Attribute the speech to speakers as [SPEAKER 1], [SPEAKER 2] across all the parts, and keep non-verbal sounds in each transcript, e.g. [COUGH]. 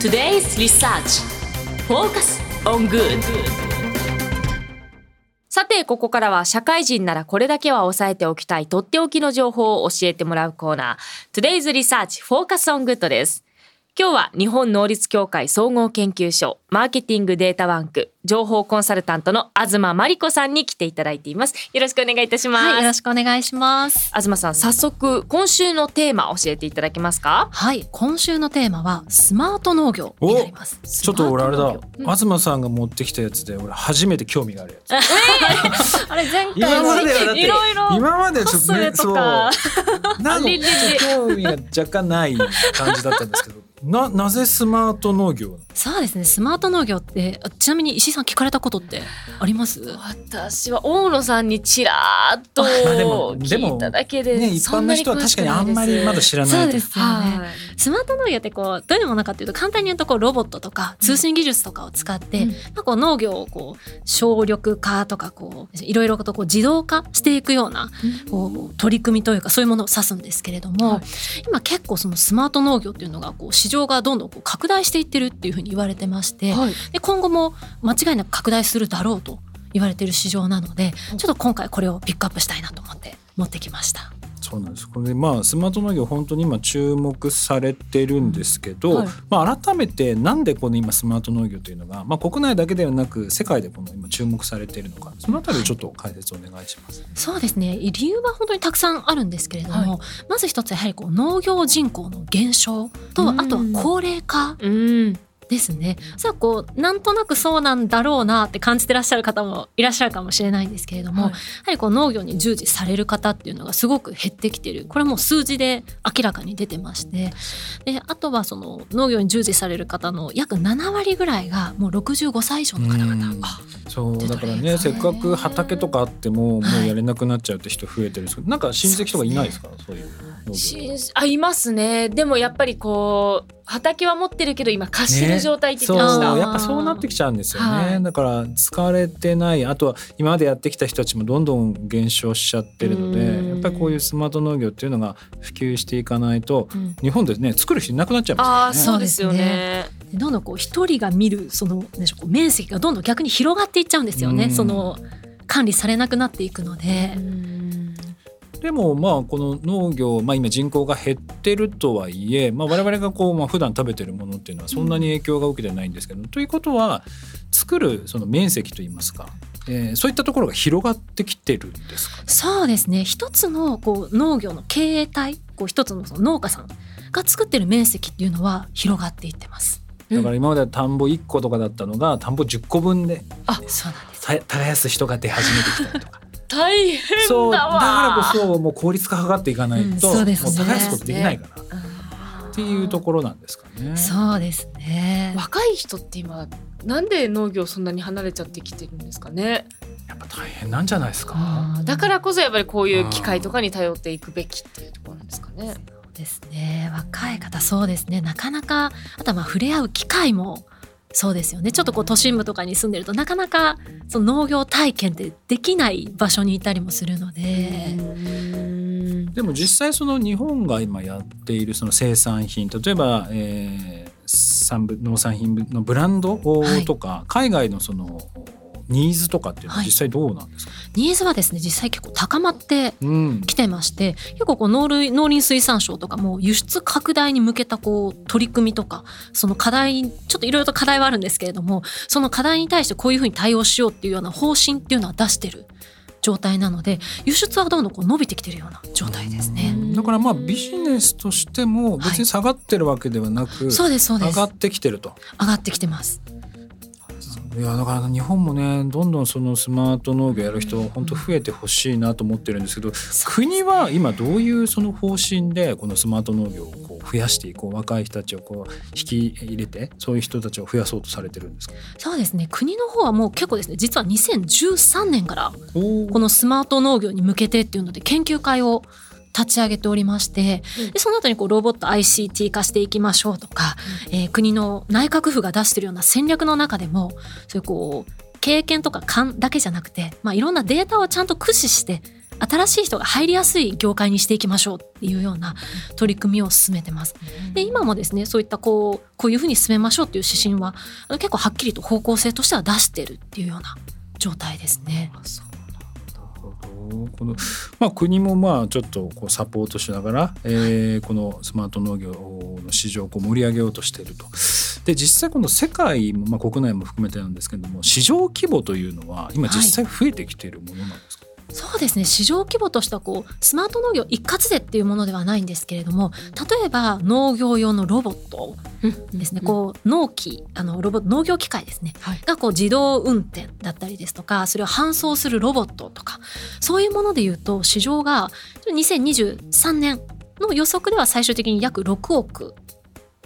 [SPEAKER 1] Today's Research Focus on Good さて、ここからは社会人ならこれだけは押さえておきたいとっておきの情報を教えてもらうコーナー Today's Research Focus on Good です。今日は日本能率協会総合研究所マーケティングデータバンク情報コンサルタントの東真理子さんに来ていただいています。よろしくお願いいたします、は
[SPEAKER 2] い、よろしくお願いします。
[SPEAKER 1] 東さん早速今週のテーマ教えていただけますか？
[SPEAKER 2] はい今週のテーマはスマート農業になります。
[SPEAKER 3] ちょっと俺あれだ、うん、東さんが持ってきたやつで俺初めて興味があるやつ。
[SPEAKER 2] あれ前回
[SPEAKER 3] 今まで
[SPEAKER 1] いろいろ
[SPEAKER 3] 今まで
[SPEAKER 1] ちょっとねそう。
[SPEAKER 3] なんか興味が若干ない感じだったんですけどななぜスマート農業
[SPEAKER 2] そうですね。スマート農業ってちなみに石井さん聞かれたことってあります？
[SPEAKER 1] 私は大野さんにちらっと聞いただけで
[SPEAKER 3] ね、一般の人は確かにあんまりまだ知らない
[SPEAKER 2] そうですよね、はい、スマート農業ってこうどういうものかっていうと簡単に言うとこうロボットとか通信技術とかを使って、うん、まあ、こう農業をこう省力化とかこういろいろとこう自動化していくような、こう取り組みというかそういうものを指すんですけれども、はい、今結構そのスマート農業っていうのがこう市場がどんどんこう拡大していってるっていうふうに言われてまして、はい、で今後も間違いなく拡大するだろうと言われてる市場なのでちょっと今回これをピックアップしたいなと思って持ってきました。
[SPEAKER 3] そうなんです。これまあスマート農業本当に今注目されてるんですけど、はい、まあ、改めてなんでこの今スマート農業というのが、まあ、国内だけではなく世界でこの今注目されているのかそのあたりをちょっと解説お願いします、はい、
[SPEAKER 2] そうですね。理由は本当にたくさんあるんですけれども、はい、まず一つやはりこう農業人口の減少とあとは高齢化。うんですね。さあこうなんとなくそうなんだろうなって感じてらっしゃる方もいらっしゃるかもしれないんですけれども、はい、やはりこう農業に従事される方っていうのがすごく減ってきてる。これはもう数字で明らかに出てまして。であとはその農業に従事される方の約7割ぐらいがもう65歳以上の方々。
[SPEAKER 3] そうだからねせっかく畑とかあってももうやれなくなっちゃうって人増えてるんですけど、はい、なんか親戚とかいないですか？そういう
[SPEAKER 1] あいますね。でもやっぱりこう畑は持ってるけど今貸してる状態って言ってました、
[SPEAKER 3] ね、やっぱそうなってきちゃうんですよね、はい、だから疲れてない。あとは今までやってきた人たちもどんどん減少しちゃってるのでやっぱりこういうスマート農業っていうのが普及していかないと、うん、日本でね作る人いなくなっちゃいま
[SPEAKER 1] すからね。そうですよね。
[SPEAKER 2] どんどんこう一人が見るそのでしょう面積がどんどん逆に広がっていっちゃうんですよね。その管理されなくなっていくので。
[SPEAKER 3] でもまあこの農業、まあ、今人口が減ってるとはいえ、まあ、我々がこうまあ普段食べてるものっていうのはそんなに影響が受けてないんですけど、うん、ということは作るその面積といいますか、えー、そういったところが広がってきてるんですか、
[SPEAKER 2] ね、そうですね一つのこう農業の経営体こう一つのその農家さんが作ってる面積っていうのは広がっていってます。
[SPEAKER 3] だから今までは田んぼ1個とかだったのが田んぼ10個分で
[SPEAKER 2] あそうなんです
[SPEAKER 3] 耕す人が出始めてきたりとか。
[SPEAKER 1] 大変
[SPEAKER 3] そうだからこそもう効率化図っていかないと、うん、そうですね、もう耕すことできないから、っていうところなんですかね。
[SPEAKER 2] そうですね
[SPEAKER 1] 若い人って今なんで農業そんなに離れちゃってきてるんですかね？
[SPEAKER 3] やっぱ大変なんじゃないですか。
[SPEAKER 1] だからこそやっぱりこういう機械とかに頼っていくべきっていうところなんですかね。
[SPEAKER 2] ですね若い方そうですねなかなかあとはまあ触れ合う機会もそうですよね。ちょっとこう都心部とかに住んでるとなかなかその農業体験ってできない場所にいたりもするので。
[SPEAKER 3] でも実際その日本が今やっているその生産品例えば、えー、農産品のブランドとか、はい、海外のそのニーズとかっていうのは実際どうなんですか、はい、
[SPEAKER 2] ニーズはですね実際結構高まってきてまして、うん、結構こう農林農林水産省とかも輸出拡大に向けたこう取り組みとかその課題ちょっといろいろと課題はあるんですけれどもその課題に対してこういうふうに対応しようっていうような方針っていうのは出してる状態なので輸出はどんどんこう伸びてきてるような状態ですね。
[SPEAKER 3] だからまあビジネスとしても別に下がってるわけではなく、はい、そうですそうです。上がってきてると。
[SPEAKER 2] 上がってきてます。
[SPEAKER 3] いやだから日本もねどんどんそのスマート農業やる人本当増えてほしいなと思ってるんですけど、国は今どういうその方針でこのスマート農業をこう増やしていこう若い人たちをこう引き入れてそういう人たちを増やそうとされてるんですか？
[SPEAKER 2] そうですね。国の方はもう結構ですね実は2013年からこのスマート農業に向けてっていうので研究会を立ち上げておりまして、でその後にこうロボット ICT 化していきましょうとか、うん、えー、国の内閣府が出してるような戦略の中でもそういうこう経験とか勘だけじゃなくて、まあ、いろんなデータをちゃんと駆使して新しい人が入りやすい業界にしていきましょうっていうような取り組みを進めてます。で今もですねそういったこうこういうふうに進めましょうっていう指針は結構はっきりと方向性としては出してるっていうような状態ですね。
[SPEAKER 3] うこのまあ、国もまあちょっとこうサポートしながら、えー、このスマート農業の市場をこう盛り上げようとしていると。で実際この世界も、まあ、国内も含めてなんですけども市場規模というのは今実際増えてきているものなんですか、
[SPEAKER 2] はいそうですね。市場規模としてはこうスマート農業一括でっていうものではないんですけれども例えば農業用のロボットですね、うん、こう農機あのロボ農業機械ですね、はい、がこう自動運転だったりですとかそれを搬送するロボットとかそういうものでいうと市場が2023年の予測では最終的に約6億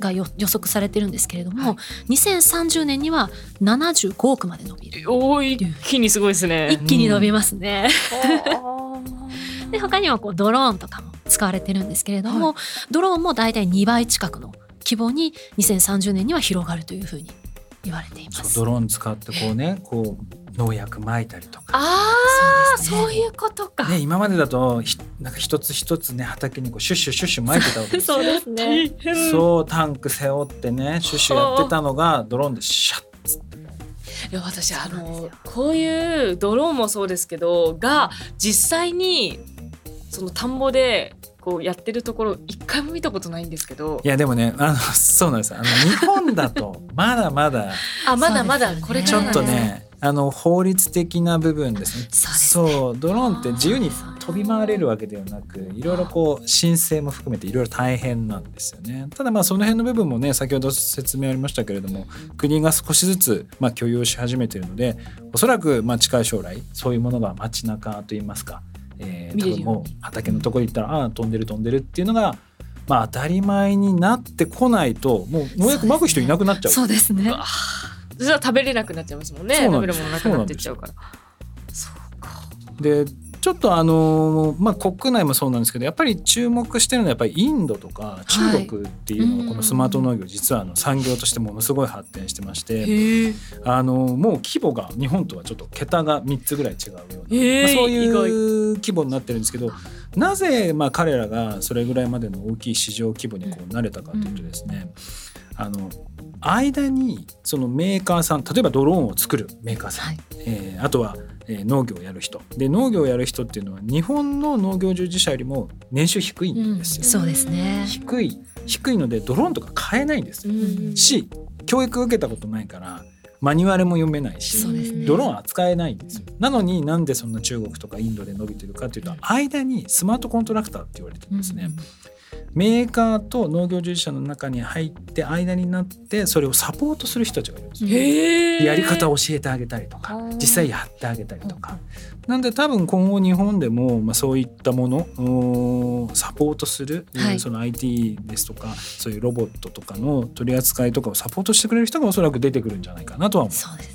[SPEAKER 2] が予測されてるんですけれども、はい、2030年には75億まで伸びる。
[SPEAKER 1] お一気にすごいですね。
[SPEAKER 2] 一気に伸びますね、うん、[LAUGHS] で他にはこうドローンとかも使われてるんですけれども、はい、ドローンも大体2倍近くの規模に2030年には広がるというふうに言われています。
[SPEAKER 3] ドローン使ってこうねこう農薬撒いたりとか。
[SPEAKER 1] ああそう、ね,、いうことか、
[SPEAKER 3] ね、今までだとなんか一つ一つね畑にこうシュッシュシュッシュ撒いてたわけです
[SPEAKER 2] そうですね。
[SPEAKER 3] そうタンク背負ってねシュッシュやってたのがドローンでシャッつって。
[SPEAKER 1] いや私あのこういうドローンもそうですけどが実際にその田んぼでこうやってるところ一回も見たことないんですけど。
[SPEAKER 3] いやでもねあのそうなんです。あの日本だとまだまだ
[SPEAKER 1] あまだまだこれ
[SPEAKER 3] ちょっとねあの法律的な部分ですね。そう、ドローンって自由に飛び回れるわけではなくいろいろこう申請も含めていろいろ大変なんですよね。ただまあその辺の部分もね先ほど説明ありましたけれども国が少しずつまあ許容し始めているのでおそらくまあ近い将来そういうものが街中といいますか、えー、多分もう畑のところに行ったらああ飛んでる飛んでるっていうのがまあ当たり前になってこないともう農薬まく人いなくなっちゃう。
[SPEAKER 2] そうですね。
[SPEAKER 1] じゃあ食べれなくなっちゃいますもんね。食べるものなくなってっちゃうから。そうか
[SPEAKER 3] でちょっとあのまあ国内もそうなんですけどやっぱり注目してるのはやっぱりインドとか中国っていうのがこのスマート農業実はあの産業としてものすごい発展してましてあのもう規模が日本とはちょっと桁が3つぐらい違うような、まあ、そういう規模になってるんですけどなぜまあ彼らがそれぐらいまでの大きい市場規模にこうなれたかというとですね、あの間にそのメーカーさん例えばドローンを作るメーカーさん、はい、えー、あとは、えー、農業をやる人。で農業をやる人っていうのは日本の農業従事者よりも年収低いんですよ、うん、
[SPEAKER 2] そうですね。
[SPEAKER 3] 低い低いのでドローンとか買えないんです。よ、うん、し教育受けたことないからマニュアルも読めないし、ね、ドローン扱えないんですよ。なのになんでそんな中国とかインドで伸びてるかというと間にスマートコントラクターって言われてるんですね、うんメーカーと農業従事者の中に入って間になってそれをサポートする人たちがいるんですよ。やり方を教えてあげたりとか実際やってあげたりとか。なんで多分今後日本でも、まあ、そういったものサポートする、はい、その IT ですとかそういうロボットとかの取り扱いとかをサポートしてくれる人がおそらく出てくるんじゃないかなとは思う。
[SPEAKER 2] そうです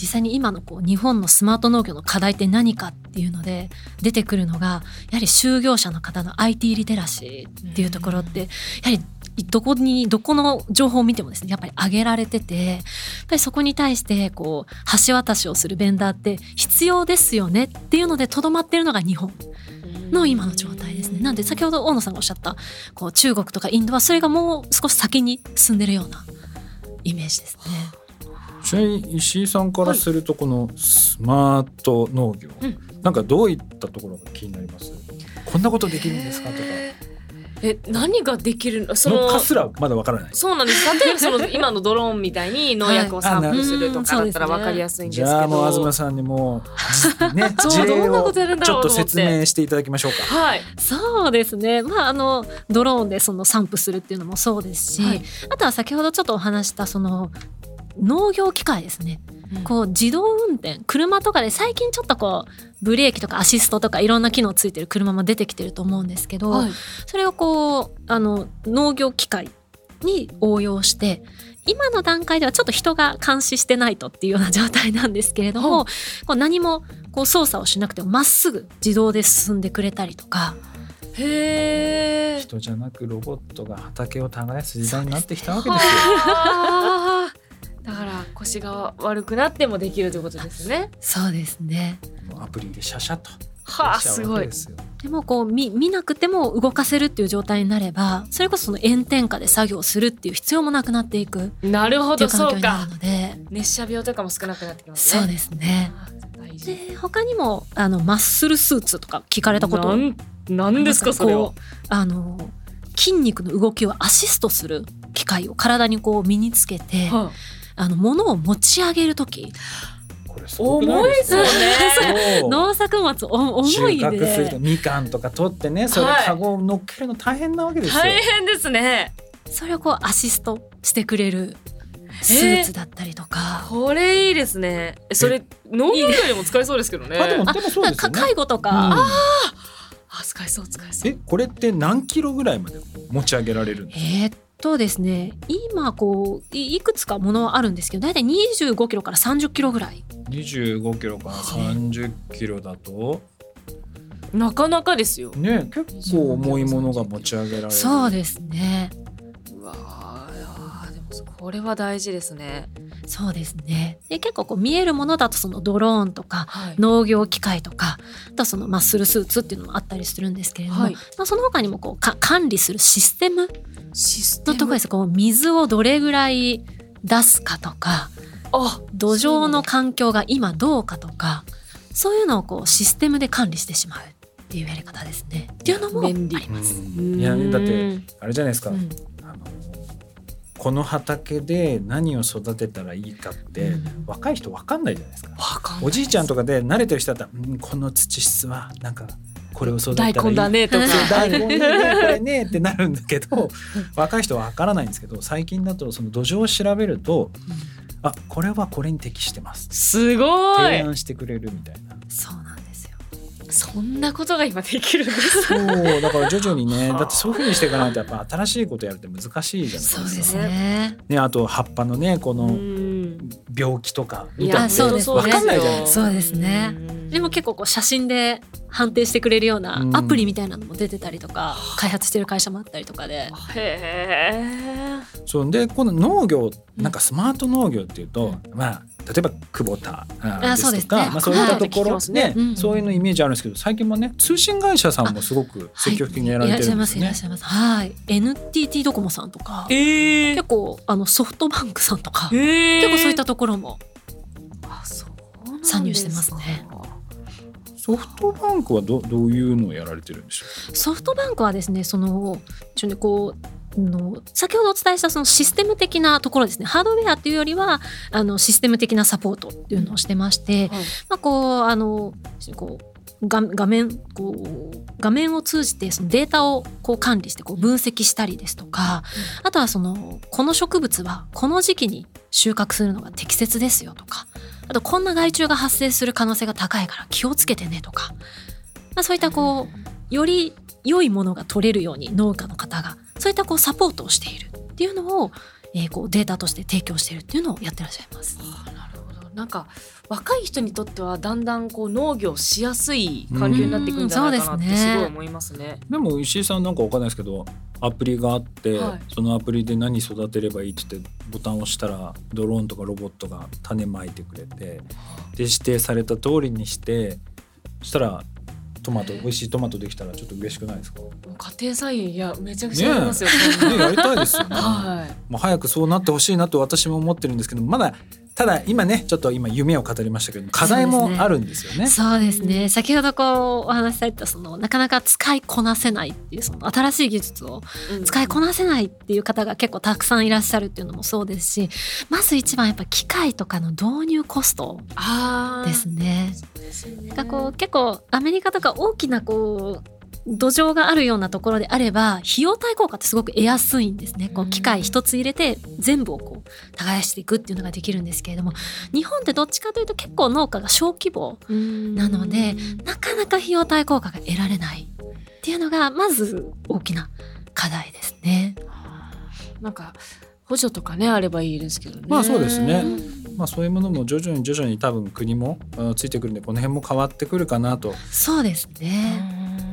[SPEAKER 2] 実際に今のこう日本のスマート農業の課題って何かっていうので出てくるのがやはり就業者の方の IT リテラシーっていうところってやはりどこにどこの情報を見てもですねやっぱり上げられててやっぱりそこに対してこう橋渡しをするベンダーって必要ですよねっていうのでとどまってるのが日本の今の状態ですね。なんで先ほど大野さんがおっしゃったこう中国とかインドはそれがもう少し先に進んでるようなイメージですね。
[SPEAKER 3] ちなみに石井さんからするとこのスマート農業、はい、なんかどういったところが気になります？こんなことできるんですか？とか。
[SPEAKER 1] え何ができるの？
[SPEAKER 3] そのかすらまだわからない。
[SPEAKER 1] そうなんです。例えばその今のドローンみたいに農薬を散布するとかだったらわかりやすいんですけど、
[SPEAKER 3] じゃあもう東さんにもね事例をちょっと説明していただきましょうか。
[SPEAKER 1] はい。
[SPEAKER 2] そうですね。まああのドローンでその散布するっていうのもそうですし、はい、あとは先ほどちょっとお話したその農業機械ですね、うん、こう自動運転車とかで最近ちょっとこうブレーキとかアシストとかいろんな機能ついてる車も出てきてると思うんですけど、はい、それをこうあの農業機械に応用して今の段階ではちょっと人が監視してないとっていうような状態なんですけれども、こう何もこう操作をしなくてもまっすぐ自動で進んでくれたりとか。
[SPEAKER 1] へ
[SPEAKER 3] 人じゃなくロボットが畑を耕す時代になってきたわけですよ。
[SPEAKER 1] だから腰が悪くなってもできるということですね。
[SPEAKER 2] そうですね。
[SPEAKER 3] アプリでシャシャと。
[SPEAKER 1] はあすごい。
[SPEAKER 3] ですよ
[SPEAKER 2] でもこう見見なくても動かせるっていう状態になればそれこそその炎天下で作業するっていう必要もなくなっていく。っ
[SPEAKER 1] なるほどそうか
[SPEAKER 2] になるので。
[SPEAKER 1] 熱射病とかも少なくなってきますね。
[SPEAKER 2] そうですね。で他にもあのマッスルスーツとか聞かれたこと。
[SPEAKER 1] なんなんですかそれは。
[SPEAKER 2] こうあの筋肉の動きをアシストする機械を体にこう身につけて、
[SPEAKER 1] は
[SPEAKER 2] あの物を持ち上げる時。
[SPEAKER 1] 重いです。よね
[SPEAKER 2] 農作物お重い
[SPEAKER 3] 収穫するみかんとか取ってねそれ
[SPEAKER 1] はい
[SPEAKER 3] カゴを乗っけるの大変なわけですよ。
[SPEAKER 1] 大変ですね。
[SPEAKER 2] それをこうアシストしてくれるスーツだったりとか。
[SPEAKER 1] これいいですね。えそれ農業業にも使えそうですけどね。
[SPEAKER 3] あでも
[SPEAKER 2] あ
[SPEAKER 3] でもそうですよね。
[SPEAKER 2] か介護とか、
[SPEAKER 3] うん。
[SPEAKER 1] あ使えそう使えそう。
[SPEAKER 3] えこれって何キロぐらいまで持ち上げられるんですか？
[SPEAKER 2] えーっとですね今こういいくつかものはあるんですけど大体25キロから30キロぐらい。
[SPEAKER 3] 25キロから30キロだと。
[SPEAKER 1] なかなかですよ。
[SPEAKER 3] ね結構重いものが持ち上げられる。
[SPEAKER 2] そうですね。
[SPEAKER 1] うわーでもこれは大事ですね
[SPEAKER 2] そうですね。で結構こう見えるものだとそのドローンとか
[SPEAKER 1] はい。
[SPEAKER 2] 農業機械とかあとはそのマッスルスーツっていうのもあったりするんですけれども、
[SPEAKER 1] はい。
[SPEAKER 2] まあ、その他にもこうか管理するシステム
[SPEAKER 1] システム？
[SPEAKER 2] のところです。こう水をどれぐらい出すかとか
[SPEAKER 1] あ
[SPEAKER 2] 土壌の環境が今どうかとかそういうのをこうシステムで管理してしまうっていうやり方ですね。っていうのもあります。
[SPEAKER 3] うん。いやだってあれじゃないですか。
[SPEAKER 2] うん。
[SPEAKER 3] あのこの畑で何を育てたらいいかって、
[SPEAKER 2] うん。
[SPEAKER 3] 若い人わかんないじゃないですか。
[SPEAKER 1] わか
[SPEAKER 3] おじいちゃんとかで慣れてる人だったら、うん、この土質はなんかこれを育てたらいい。
[SPEAKER 1] 大根だねとか。[LAUGHS]
[SPEAKER 3] 大根いいねこれねってなるんだけど若い人はわからないんですけど最近だとその土壌を調べるとあこれはこれに適してます。
[SPEAKER 1] すごい。
[SPEAKER 3] 提案してくれるみたいな。
[SPEAKER 2] そん
[SPEAKER 1] なことが今できるんです
[SPEAKER 3] そうだから徐々にねだってそういうふうにしていかないとやっぱ新しいことやるって難しいじゃないですか。
[SPEAKER 2] そうですね。
[SPEAKER 3] ねあと葉っぱのねこの
[SPEAKER 1] うん。
[SPEAKER 3] 病気とか見たって
[SPEAKER 2] そうですね。
[SPEAKER 3] わかんないじゃないですか。
[SPEAKER 2] そうですね。でも結構こう写真で判定してくれるような
[SPEAKER 3] うん。
[SPEAKER 2] アプリみたいなのも出てたりとか、開発してる会社もあったりとかで。
[SPEAKER 1] へえ。
[SPEAKER 3] そう。でこの農業なんかスマート農業っていうと、まあ例えば久保田ですとか
[SPEAKER 2] そうですね。
[SPEAKER 3] まあ、そういったところ
[SPEAKER 1] ね。
[SPEAKER 3] ね、
[SPEAKER 2] うん。
[SPEAKER 3] そういうのイメージあるんですけど最近もね通信会社さんもすごく積極的にやられてるんですね。
[SPEAKER 2] いらっしゃいますいらっしゃいます。はい。NTT ドコモさんとか。
[SPEAKER 1] え
[SPEAKER 2] 結構あのソフトバンクさんとか。
[SPEAKER 1] え
[SPEAKER 2] 結構そういったところも。参入してますね。
[SPEAKER 3] ソフトバンクはどどういうのをやられてるんでしょ
[SPEAKER 2] ソフトバンクはですねそのちょっとねこうの先ほどお伝えしたそのシステム的なところですね。ハードウェアっていうよりはあのシステム的なサポートっていうのをしてまして、
[SPEAKER 1] はい。
[SPEAKER 2] まあ、こうあのこう画画面こう画面を通じてそのデータをこう管理してこう分析したりですとか、あとはそのこの植物はこの時期に収穫するのが適切ですよとかあとこんな害虫が発生する可能性が高いから気をつけてねとか、まあ、そういったこうより良いものが取れるように農家の方がそういったこうサポートをしているっていうのを、えーこうデータとして提供しているっていうのをやってらっしゃいます。
[SPEAKER 1] あなるほどなんか若い人にとってはだんだんこう農業しやすい環境になっていくんじゃないかなって
[SPEAKER 2] うんそうですね
[SPEAKER 1] すごい思いますね。
[SPEAKER 3] でも石井さんなんかわかんないですけどアプリがあって、
[SPEAKER 1] はい
[SPEAKER 3] そのアプリで何育てればいいって言ってボタンを押したらドローンとかロボットが種まいてくれてで指定された通りにしてそしたらトマト美味しいトマトできたらちょっと嬉しくないですか、ね、
[SPEAKER 1] 家庭菜園いやめちゃくちゃありますよ。
[SPEAKER 3] やりたいですよね。
[SPEAKER 1] はい。
[SPEAKER 3] もう早くそうなってほしいなと私も思ってるんですけどまだただ今ねちょっと今夢を語りましたけど課題もあるんですよね。
[SPEAKER 2] そうですね先ほどこうお話しされたそのなかなか使いこなせないっていうその新しい技術を使いこなせないっていう方が結構たくさんいらっしゃるっていうのもそうですしまず一番やっぱ機械とかの導入コスト
[SPEAKER 1] ああ
[SPEAKER 2] ですね。
[SPEAKER 1] ですよね
[SPEAKER 2] がこう結構アメリカとか大きなこう土壌があるようなところであれば費用対効果ってすごく得やすいんですね。こう機械一つ入れて全部をこう耕していくっていうのができるんですけれども日本ってどっちかというと結構農家が小規模なのでなかなか費用対効果が得られないっていうのがまず大きな課題ですね。
[SPEAKER 1] なんか補助とかねあればいいですけどね。
[SPEAKER 3] まあそうですねまあそういうものも徐々に徐々に多分国もあついてくるんでこの辺も変わってくるかなと。
[SPEAKER 2] そうですね。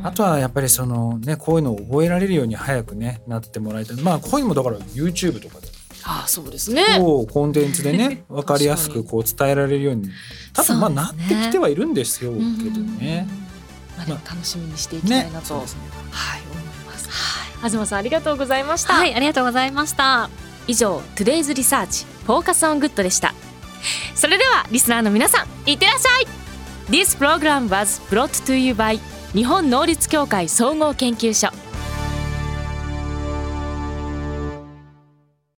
[SPEAKER 3] あとはやっぱりそのねこういうのを覚えられるように早くねなってもらいたい。まあこういうのもだから YouTube とかで。
[SPEAKER 1] ああそうですね。
[SPEAKER 3] こうコンテンツでね [LAUGHS] 分かりやすくこう伝えられるように。多分まあなってきてはいるんですよけどね。
[SPEAKER 1] まあ、楽しみにしていきたいなと、
[SPEAKER 3] そうですね。
[SPEAKER 1] はい。思います。東さんありがとうございました。
[SPEAKER 2] はいありがとうございました。
[SPEAKER 1] 以上 Today's Research Focus on Good でしたそれではリスナーの皆さんいってらっしゃい。This program was brought to you by 日本能率協会総合研究所。